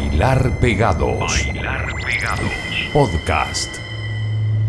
Bailar Pegados. Bailar Pegados. Podcast.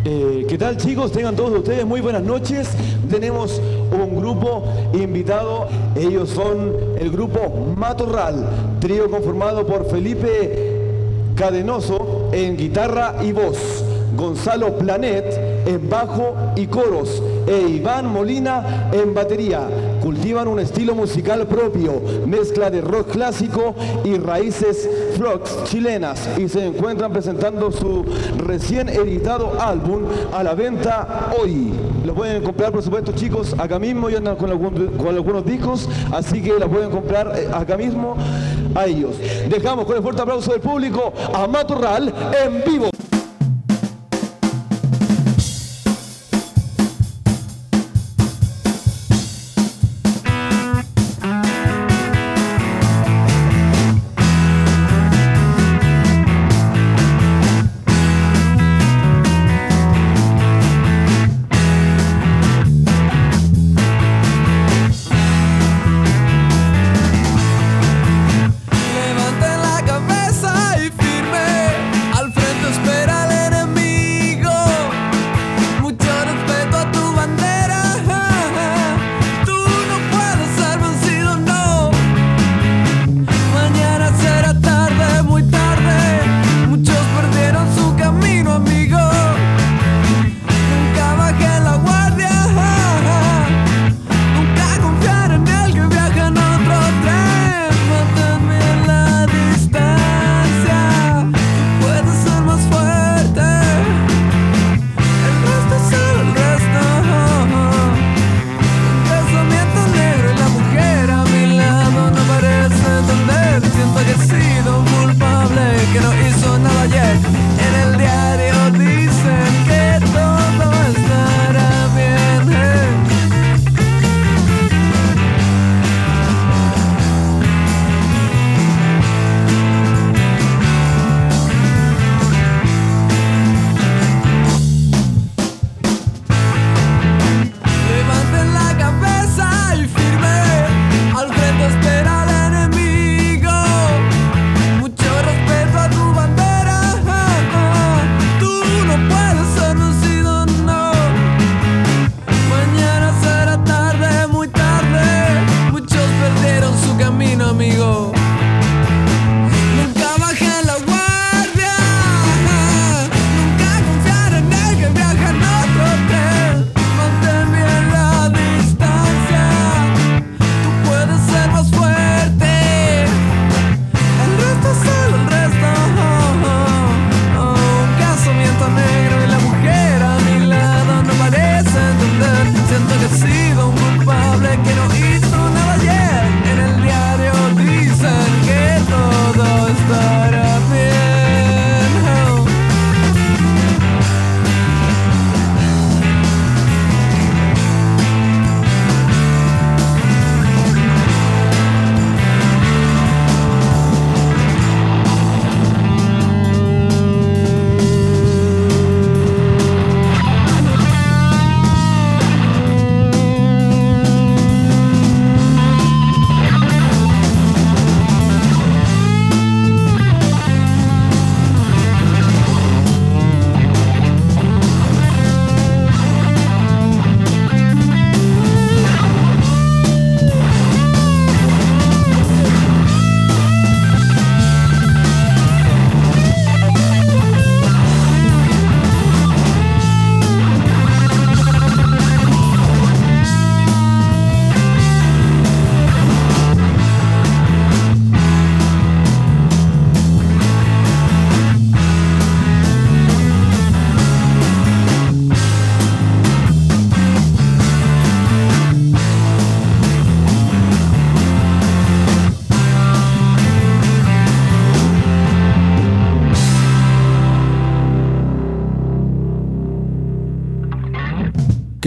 Eh, ¿Qué tal chicos? Tengan todos ustedes muy buenas noches. Tenemos un grupo invitado. Ellos son el grupo Matorral, trío conformado por Felipe Cadenoso en guitarra y voz. Gonzalo Planet en bajo y coros e Iván Molina en batería. Cultivan un estilo musical propio, mezcla de rock clásico y raíces flocks chilenas y se encuentran presentando su recién editado álbum a la venta hoy. Lo pueden comprar, por supuesto, chicos, acá mismo y andan con, con algunos discos, así que lo pueden comprar eh, acá mismo a ellos. Dejamos con el fuerte aplauso del público a Matorral en vivo.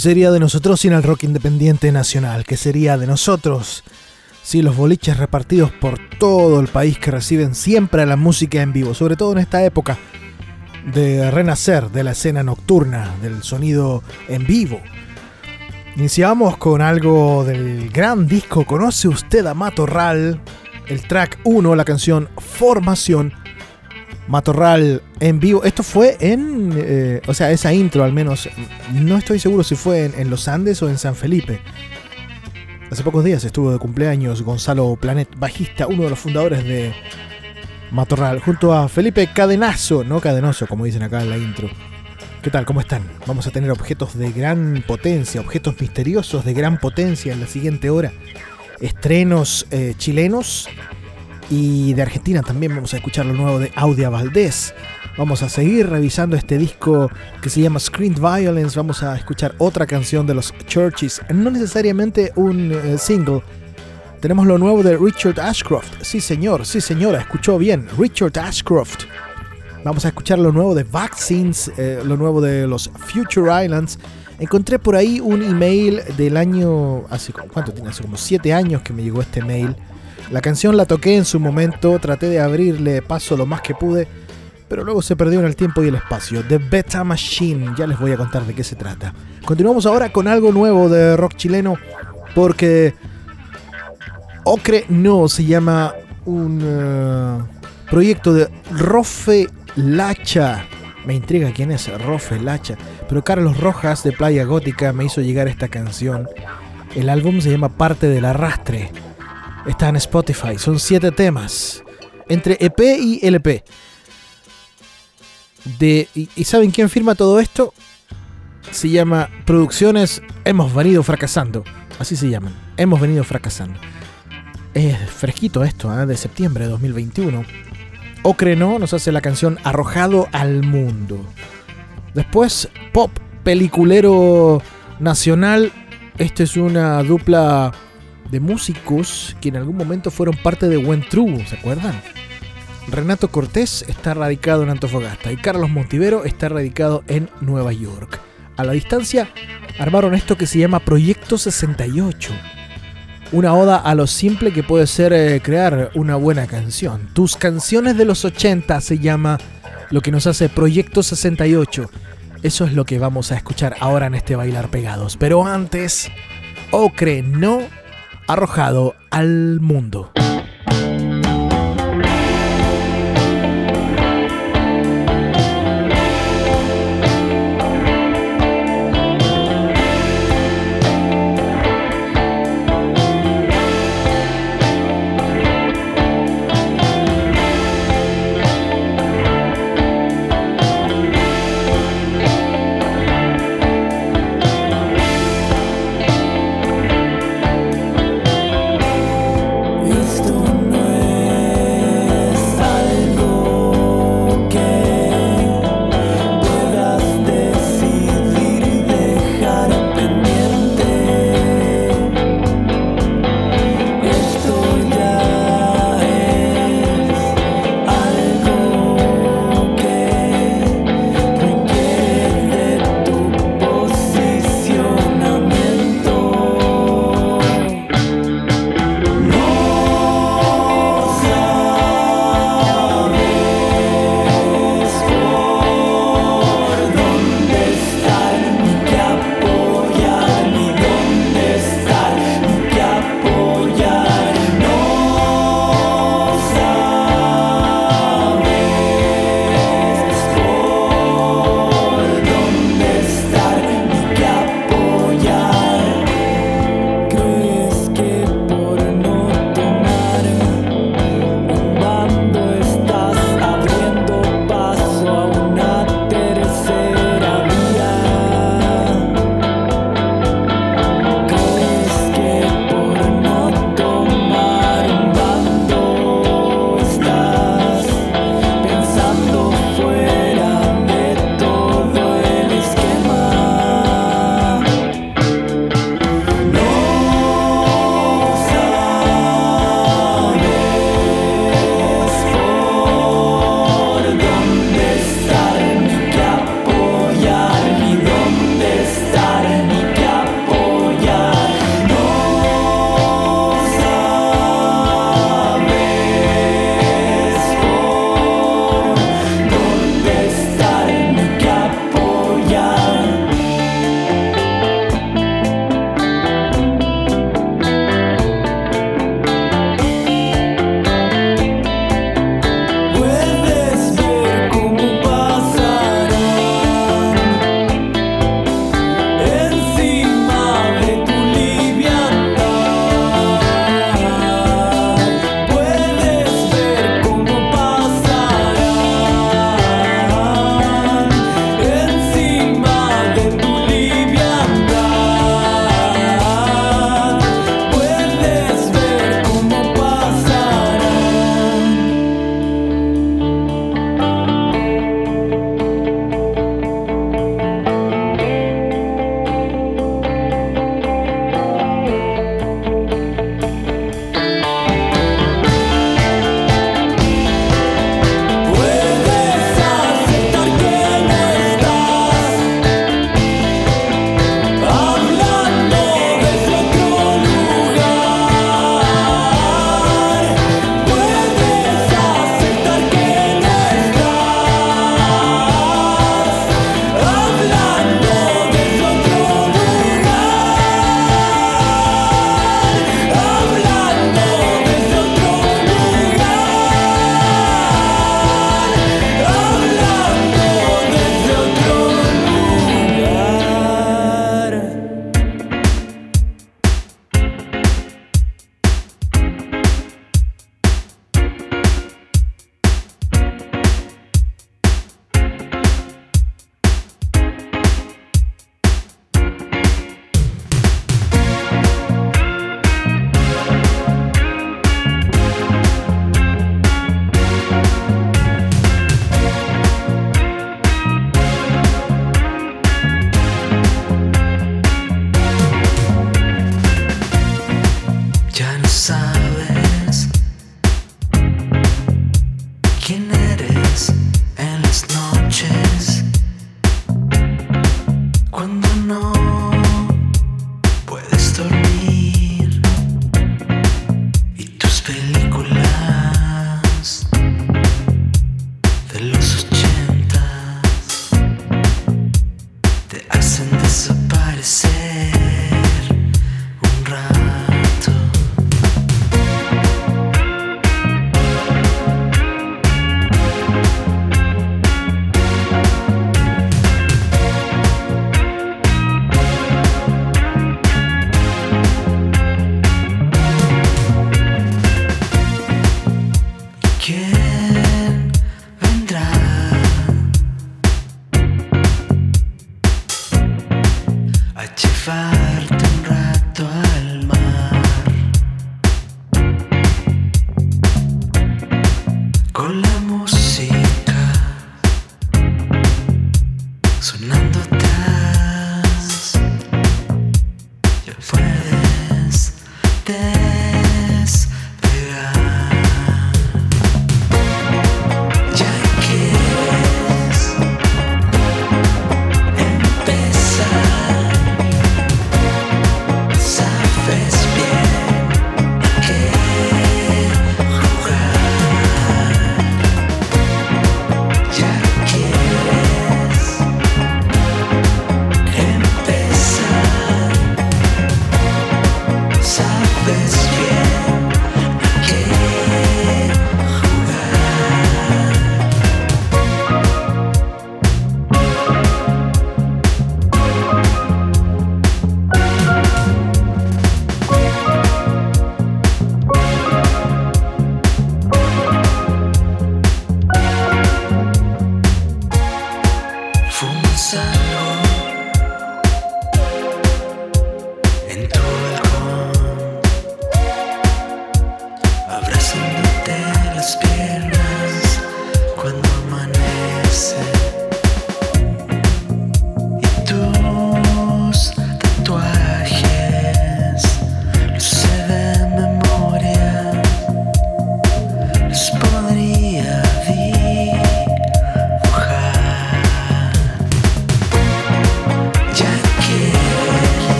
¿Qué sería de nosotros sin el rock independiente nacional? ¿Qué sería de nosotros si los boliches repartidos por todo el país que reciben siempre la música en vivo, sobre todo en esta época de renacer de la escena nocturna, del sonido en vivo? Iniciamos con algo del gran disco ¿Conoce usted a Matorral? el track 1, la canción Formación. Matorral en vivo. Esto fue en. Eh, o sea, esa intro al menos. No estoy seguro si fue en, Los Andes o en San Felipe. Hace pocos días estuvo de cumpleaños Gonzalo Planet, bajista, uno de los fundadores de Matorral, junto a Felipe Cadenazo, no Cadenoso, como dicen acá en la intro. ¿Qué tal? ¿Cómo están? Vamos a tener objetos de gran potencia, objetos misteriosos de gran potencia en la siguiente hora. Estrenos eh, chilenos y de Argentina también vamos a escuchar lo nuevo de Audia Valdés. Vamos a seguir revisando este disco que se llama Screened Violence. Vamos a escuchar otra canción de los Churches, no necesariamente un eh, single. Tenemos lo nuevo de Richard Ashcroft. Sí, señor, sí, señora, escuchó bien. Richard Ashcroft. Vamos a escuchar lo nuevo de Vaccines, eh, lo nuevo de los Future Islands. Encontré por ahí un email del año. Hace, ¿Cuánto tiene? Hace como 7 años que me llegó este mail la canción la toqué en su momento, traté de abrirle paso lo más que pude, pero luego se perdió en el tiempo y el espacio. The Beta Machine, ya les voy a contar de qué se trata. Continuamos ahora con algo nuevo de rock chileno, porque Ocre No se llama un uh, proyecto de Rofe Lacha. Me intriga quién es Rofe Lacha, pero Carlos Rojas de Playa Gótica me hizo llegar esta canción. El álbum se llama Parte del Arrastre. Está en Spotify. Son siete temas. Entre EP y LP. De, y, saben quién firma todo esto? Se llama Producciones Hemos venido fracasando. Así se llaman. Hemos venido fracasando. Es fresquito esto, ¿eh? de septiembre de 2021. Ocre no nos hace la canción Arrojado al Mundo. Después, pop peliculero nacional. Esta es una dupla de músicos que en algún momento fueron parte de When True, ¿se acuerdan? Renato Cortés está radicado en Antofagasta y Carlos Montivero está radicado en Nueva York. A la distancia armaron esto que se llama Proyecto 68. Una oda a lo simple que puede ser eh, crear una buena canción. Tus canciones de los 80 se llama lo que nos hace Proyecto 68. Eso es lo que vamos a escuchar ahora en este Bailar Pegados. Pero antes, Ocre no arrojado al mundo.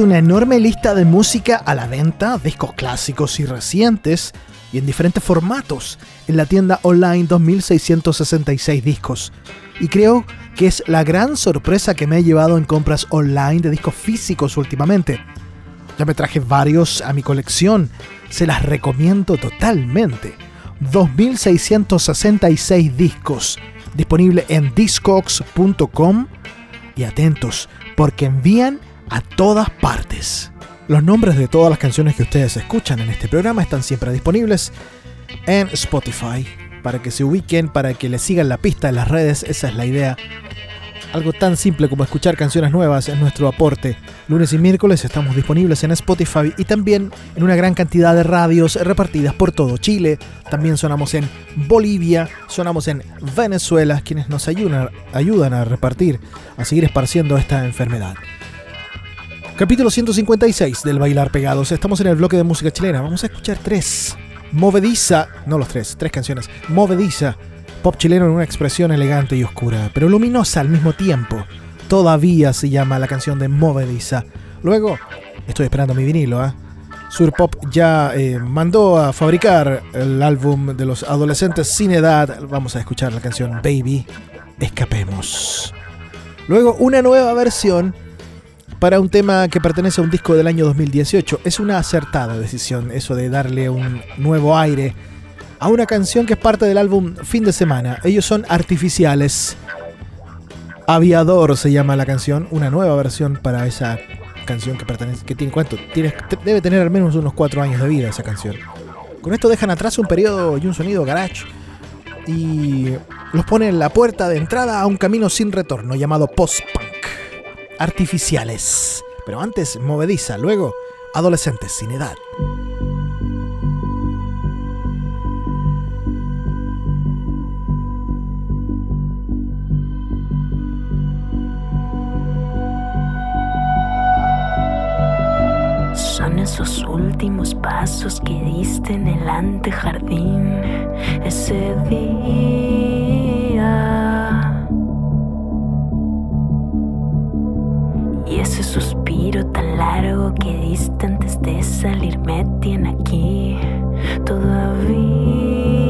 Una enorme lista de música a la venta, discos clásicos y recientes, y en diferentes formatos, en la tienda online 2666 discos. Y creo que es la gran sorpresa que me he llevado en compras online de discos físicos últimamente. Ya me traje varios a mi colección, se las recomiendo totalmente. 2666 discos, disponible en discogs.com y atentos, porque envían a todas partes. Los nombres de todas las canciones que ustedes escuchan en este programa están siempre disponibles en Spotify para que se ubiquen, para que les sigan la pista en las redes, esa es la idea. Algo tan simple como escuchar canciones nuevas es nuestro aporte. Lunes y miércoles estamos disponibles en Spotify y también en una gran cantidad de radios repartidas por todo Chile. También sonamos en Bolivia, sonamos en Venezuela, quienes nos ayudan, ayudan a repartir, a seguir esparciendo esta enfermedad. Capítulo 156 del Bailar Pegados. Estamos en el bloque de música chilena. Vamos a escuchar tres. Movediza, no los tres, tres canciones. Movediza, pop chileno en una expresión elegante y oscura, pero luminosa al mismo tiempo. Todavía se llama la canción de Movediza. Luego, estoy esperando mi vinilo, ¿eh? Sur Pop ya eh, mandó a fabricar el álbum de los adolescentes sin edad. Vamos a escuchar la canción Baby. Escapemos. Luego, una nueva versión para un tema que pertenece a un disco del año 2018. Es una acertada decisión eso de darle un nuevo aire a una canción que es parte del álbum Fin de Semana. Ellos son artificiales. Aviador se llama la canción, una nueva versión para esa canción que pertenece, que tiene cuánto, debe tener al menos unos cuatro años de vida esa canción. Con esto dejan atrás un periodo y un sonido garage y los pone en la puerta de entrada a un camino sin retorno llamado post-punk. Artificiales. Pero antes movediza, luego adolescentes sin edad. Son esos últimos pasos que diste en el antejardín ese día. Ese suspiro tan largo que diste antes de salir me tiene aquí todavía.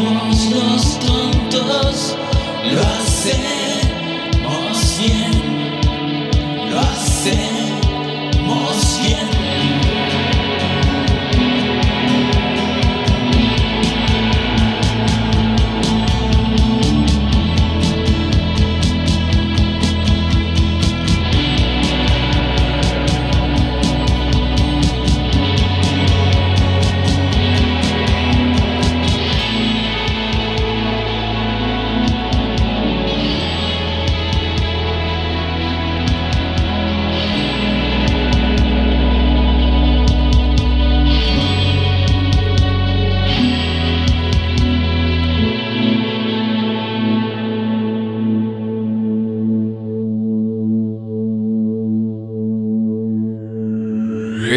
Los tontos lo hacen.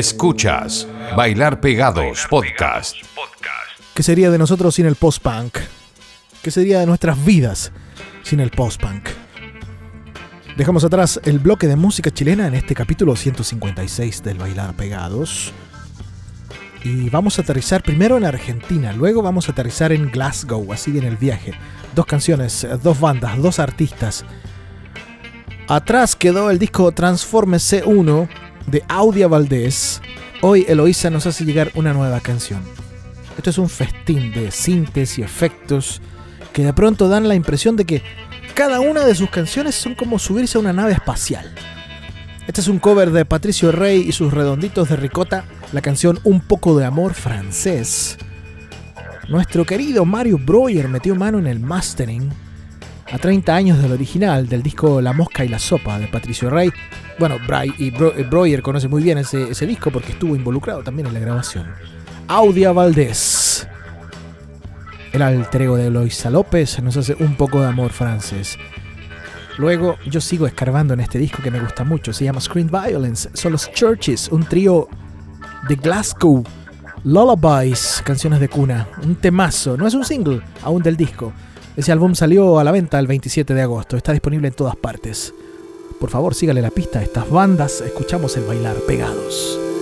Escuchas Bailar Pegados Podcast. ¿Qué sería de nosotros sin el post-punk? ¿Qué sería de nuestras vidas sin el post-punk? Dejamos atrás el bloque de música chilena en este capítulo 156 del Bailar Pegados. Y vamos a aterrizar primero en Argentina, luego vamos a aterrizar en Glasgow, así en el viaje. Dos canciones, dos bandas, dos artistas. Atrás quedó el disco Transforme C1 de Audia Valdés, hoy Eloísa nos hace llegar una nueva canción. Esto es un festín de síntesis y efectos que de pronto dan la impresión de que cada una de sus canciones son como subirse a una nave espacial. Este es un cover de Patricio Rey y sus redonditos de ricota, la canción Un poco de amor francés. Nuestro querido Mario Breuer metió mano en el mastering a 30 años del original del disco La Mosca y la Sopa de Patricio Rey. Bueno, Bray y eh, Breuer conoce muy bien ese, disco porque estuvo involucrado también en la grabación. Audia Valdés. El alter ego de Eloisa López nos hace un poco de amor francés. Luego yo sigo escarbando en este disco que me gusta mucho, se llama Screen Violence, son los Churches, un trío de Glasgow, Lullabies, canciones de cuna, un temazo, no es un single aún del disco, ese álbum salió a la venta el 27 de agosto, está disponible en todas partes. Por favor, sígale la pista a estas bandas, escuchamos el bailar pegados.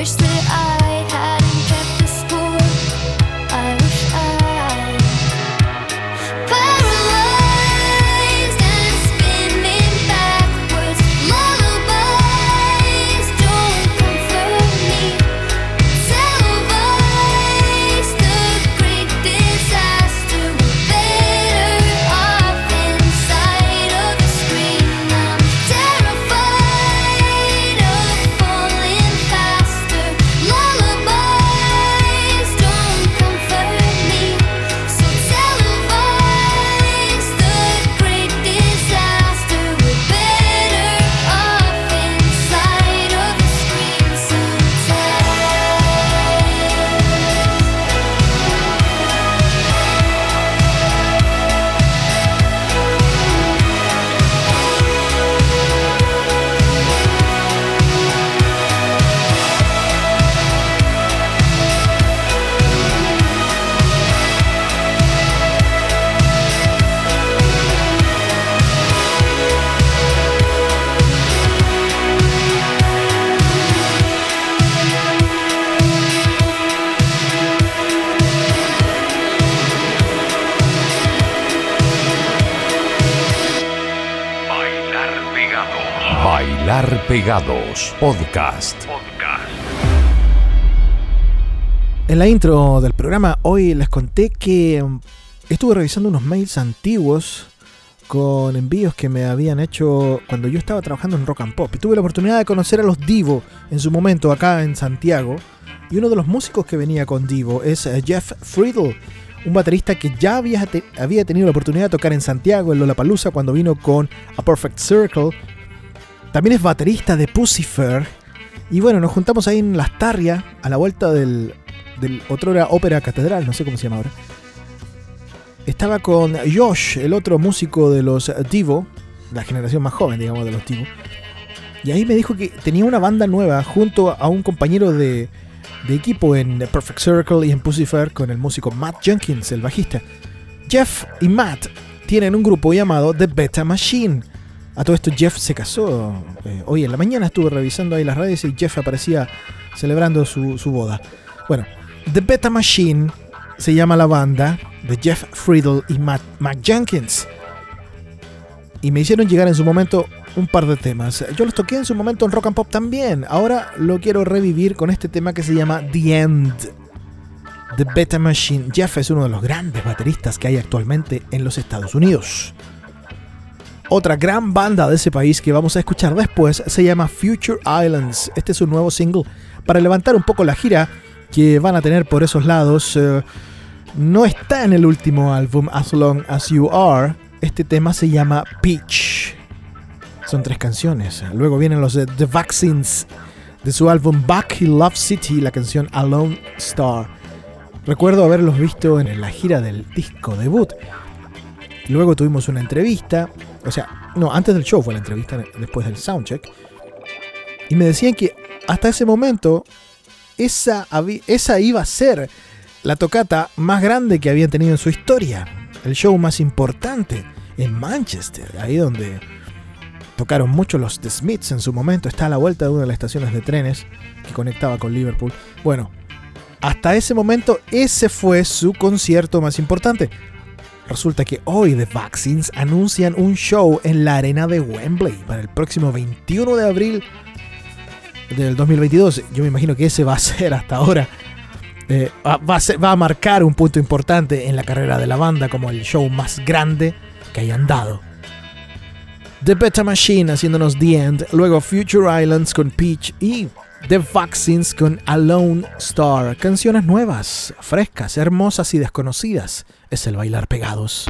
wish that I Podcast. En la intro del programa hoy les conté que estuve revisando unos mails antiguos con envíos que me habían hecho cuando yo estaba trabajando en Rock and Pop. Tuve la oportunidad de conocer a los Divo en su momento acá en Santiago. Y uno de los músicos que venía con Divo es eh, Jeff Friedel, un baterista que ya había, había tenido la oportunidad de tocar en Santiago, en Lollapalooza, cuando vino con A Perfect Circle también es baterista de Pucifer. Y bueno, nos juntamos ahí en Las Tarrias, a la vuelta del, del otrora Ópera Catedral, no sé cómo se llama ahora. Estaba con Josh, el otro músico de los Divo, la generación más joven, digamos, de los Divo. Y ahí me dijo que tenía una banda nueva junto a un compañero de, de equipo en Perfect Circle y en Pucifer con el músico Matt Jenkins, el bajista. Jeff y Matt tienen un grupo llamado The Beta Machine A todo esto Jeff se casó. eh, hoy en la mañana estuve revisando ahí las redes y Jeff aparecía celebrando su, su boda. Bueno, The Beta Machine se llama la banda de Jeff Friedel y Matt, Mac Jenkins. Y me hicieron llegar en su momento un par de temas. Yo los toqué en su momento en Rock and Pop también. Ahora lo quiero revivir con este tema que se llama The End. The Beta Machine. Jeff es uno de los grandes bateristas que hay actualmente en los Estados Unidos. Otra gran banda de ese país que vamos a escuchar después se llama Future Islands. Este es un nuevo single para levantar un poco la gira que van a tener por esos lados. Eh, no está en el último álbum As Long As You Are. Este tema se llama Peach. Son tres canciones. Luego vienen los de The Vaccines de su álbum Back in Love City, la canción Alone Star. Recuerdo haberlos visto en la gira del disco debut. Luego tuvimos una entrevista, o sea, no, antes del show fue la entrevista, después del soundcheck. Y me decían que hasta ese momento esa, esa iba a ser la tocata más grande que habían tenido en su historia. El show más importante en Manchester, ahí donde tocaron mucho los The Smiths en su momento. Está a la vuelta de una de las estaciones de trenes que conectaba con Liverpool. Bueno, hasta ese momento ese fue su concierto más importante. Resulta que hoy The Vaccines anuncian un show en la arena de Wembley para el próximo 21 de abril del 2022. Yo me imagino que ese va a ser hasta ahora. eh, va, a va a marcar un punto importante en la carrera de la banda como el show más grande que hayan dado. The Beta Machine haciéndonos The End, luego Future Islands con Peach y The Vaccines con Alone Star. Canciones nuevas, frescas, hermosas y desconocidas. Es el bailar pegados.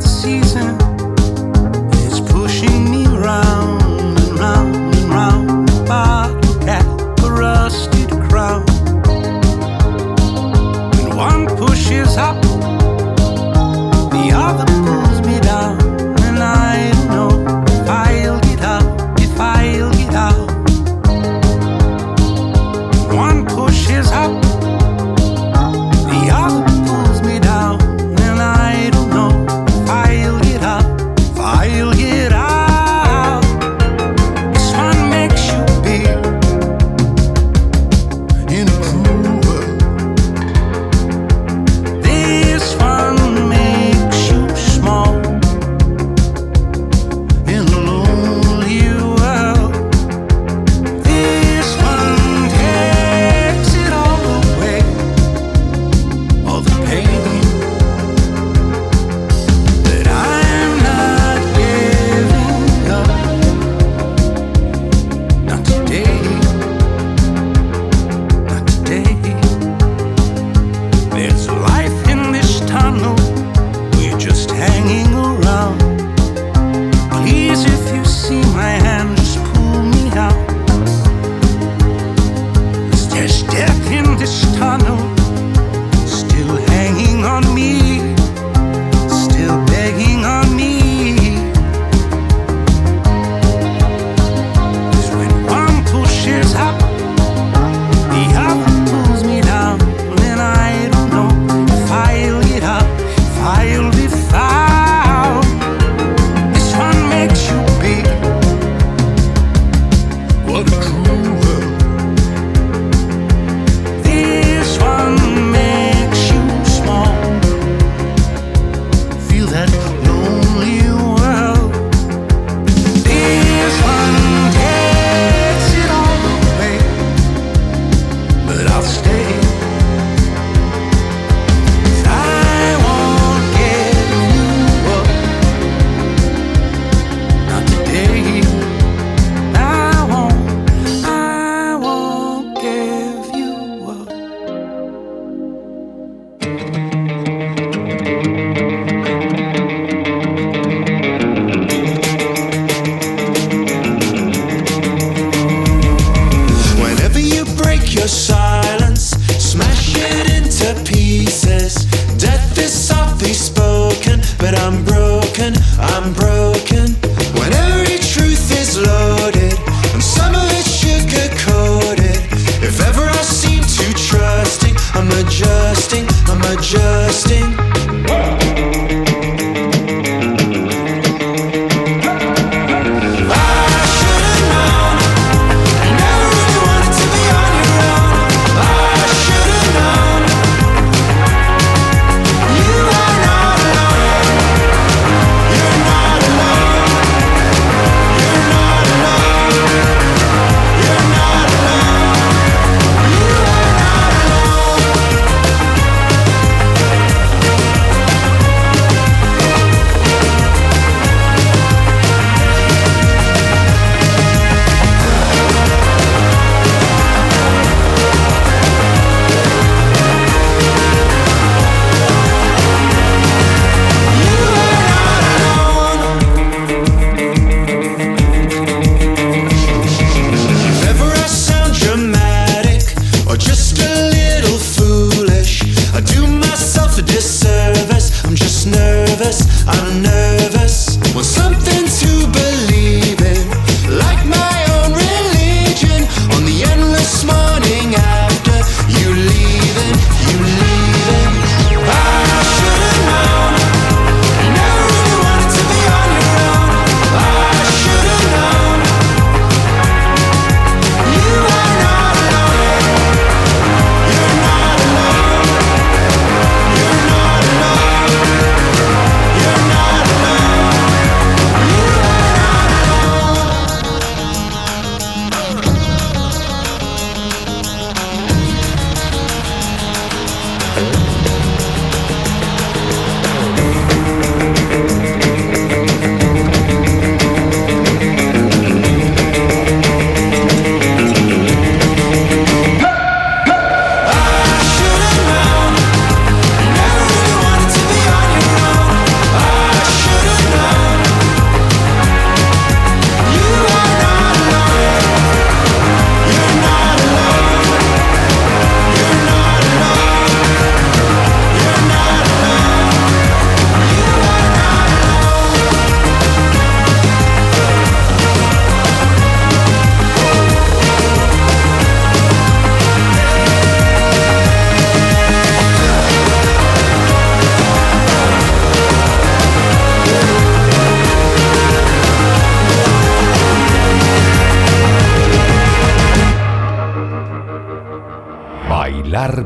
season.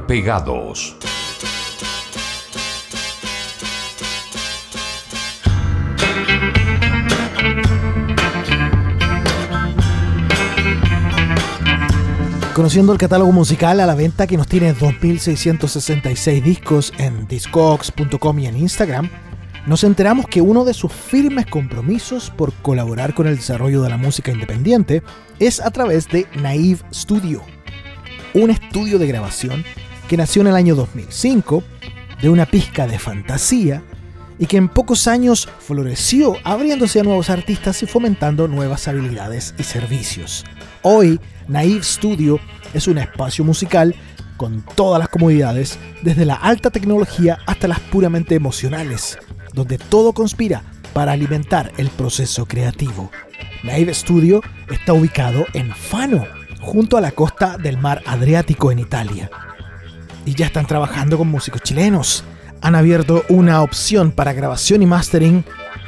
Pegados. Conociendo el catálogo musical a la venta que nos tiene 2.666 discos en discogs.com y en Instagram, nos enteramos que uno de sus firmes compromisos por colaborar con el desarrollo de la música independiente es a través de Naive Studio, un estudio de grabación que nació en el año 2005 de una pizca de fantasía y que en pocos años floreció abriéndose a nuevos artistas y fomentando nuevas habilidades y servicios. Hoy, Naive Studio es un espacio musical con todas las comodidades, desde la alta tecnología hasta las puramente emocionales, donde todo conspira para alimentar el proceso creativo. Naive Studio está ubicado en Fano, junto a la costa del mar Adriático en Italia y ya están trabajando con músicos chilenos. Han abierto una opción para grabación y mastering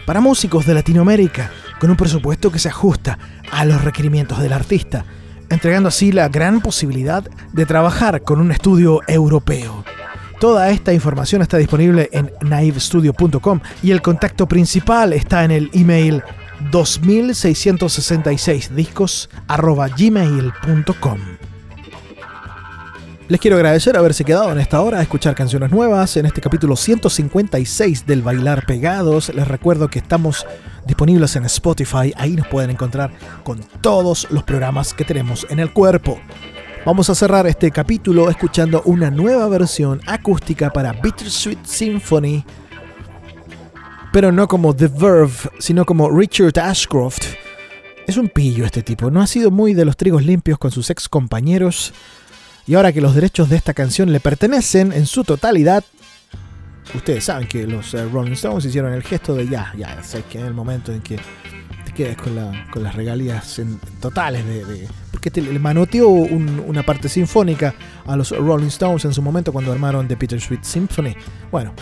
para músicos de Latinoamérica con un presupuesto que se ajusta a los requerimientos del artista, entregando así la gran posibilidad de trabajar con un estudio europeo. Toda esta información está disponible en naivestudio.com y el contacto principal está en el email 2666discos@gmail.com. Les quiero agradecer haberse quedado en esta hora a escuchar canciones nuevas en este capítulo 156 del Bailar Pegados. Les recuerdo que estamos disponibles en Spotify, ahí nos pueden encontrar con todos los programas que tenemos en el cuerpo. Vamos a cerrar este capítulo escuchando una nueva versión acústica para Bittersweet Symphony, pero no como The Verve, sino como Richard Ashcroft. Es un pillo este tipo, no ha sido muy de los trigos limpios con sus ex compañeros y ahora que los derechos de esta canción le pertenecen en su totalidad, ustedes saben que los eh, Rolling Stones hicieron el gesto de ya, ya, sé que en el momento en que te quedes con, las regalías totales de, porque te, le manoteó una parte sinfónica a los Rolling Stones en su momento cuando armaron The Peter Sweet Symphony. Bueno,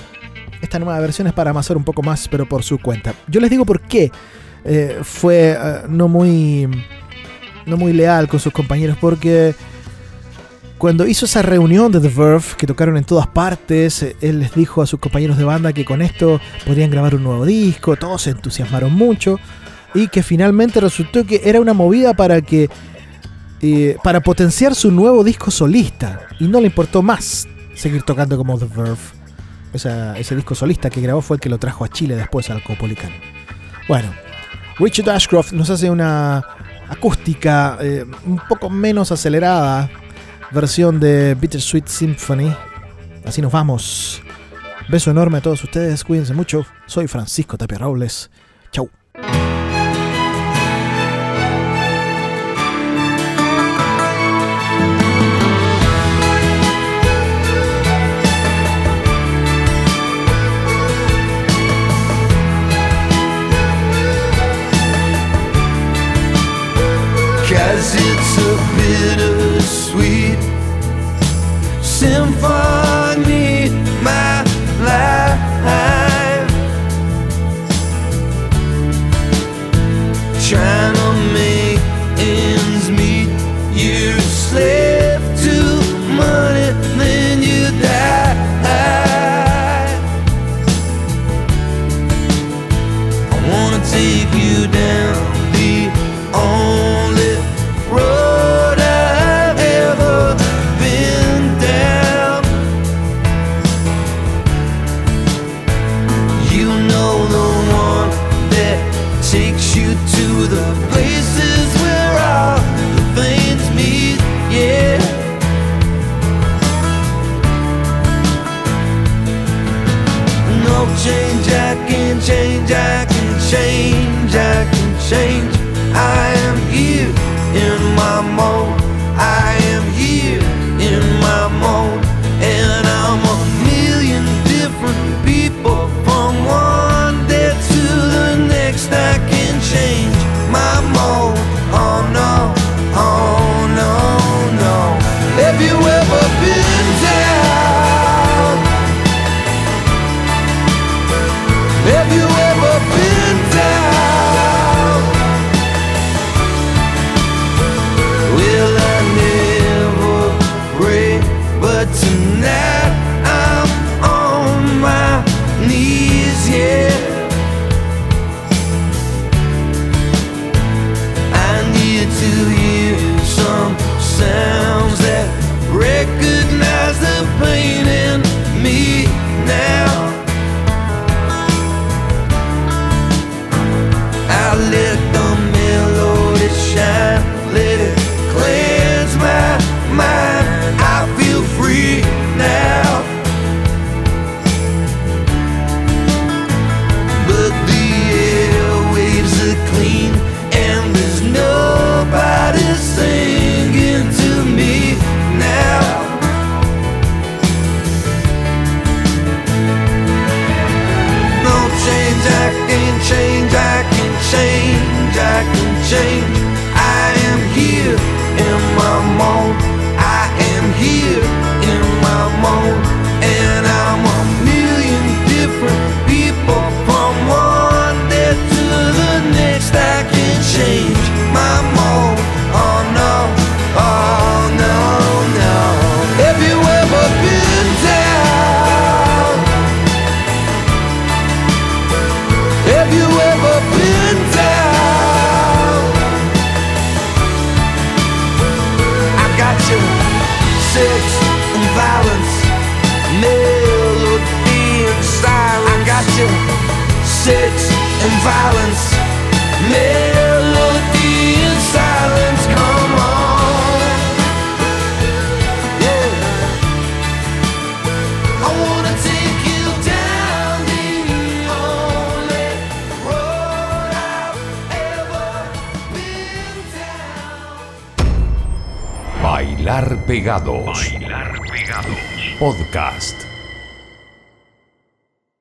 esta nueva versión es para amasar un poco más, pero por su cuenta. Yo les digo por qué eh, fue eh, no muy no muy leal con sus compañeros, porque cuando hizo esa reunión de The Verve, que tocaron en todas partes, eh, él les dijo a sus compañeros de banda que con esto podrían grabar un nuevo disco, todos se entusiasmaron mucho, y que finalmente resultó que era una movida para que para potenciar su nuevo disco solista, y no le importó más seguir tocando como The Verve. Ese disco solista que grabó fue el que lo trajo a Chile después al Copolicán. Bueno, Richard Ashcroft nos hace una acústica eh, un poco menos acelerada versión de Bittersweet Symphony. Así nos vamos. Beso enorme a todos ustedes, cuídense mucho. Soy Francisco Tapia Robles. Chau. It's a bittersweet symphony,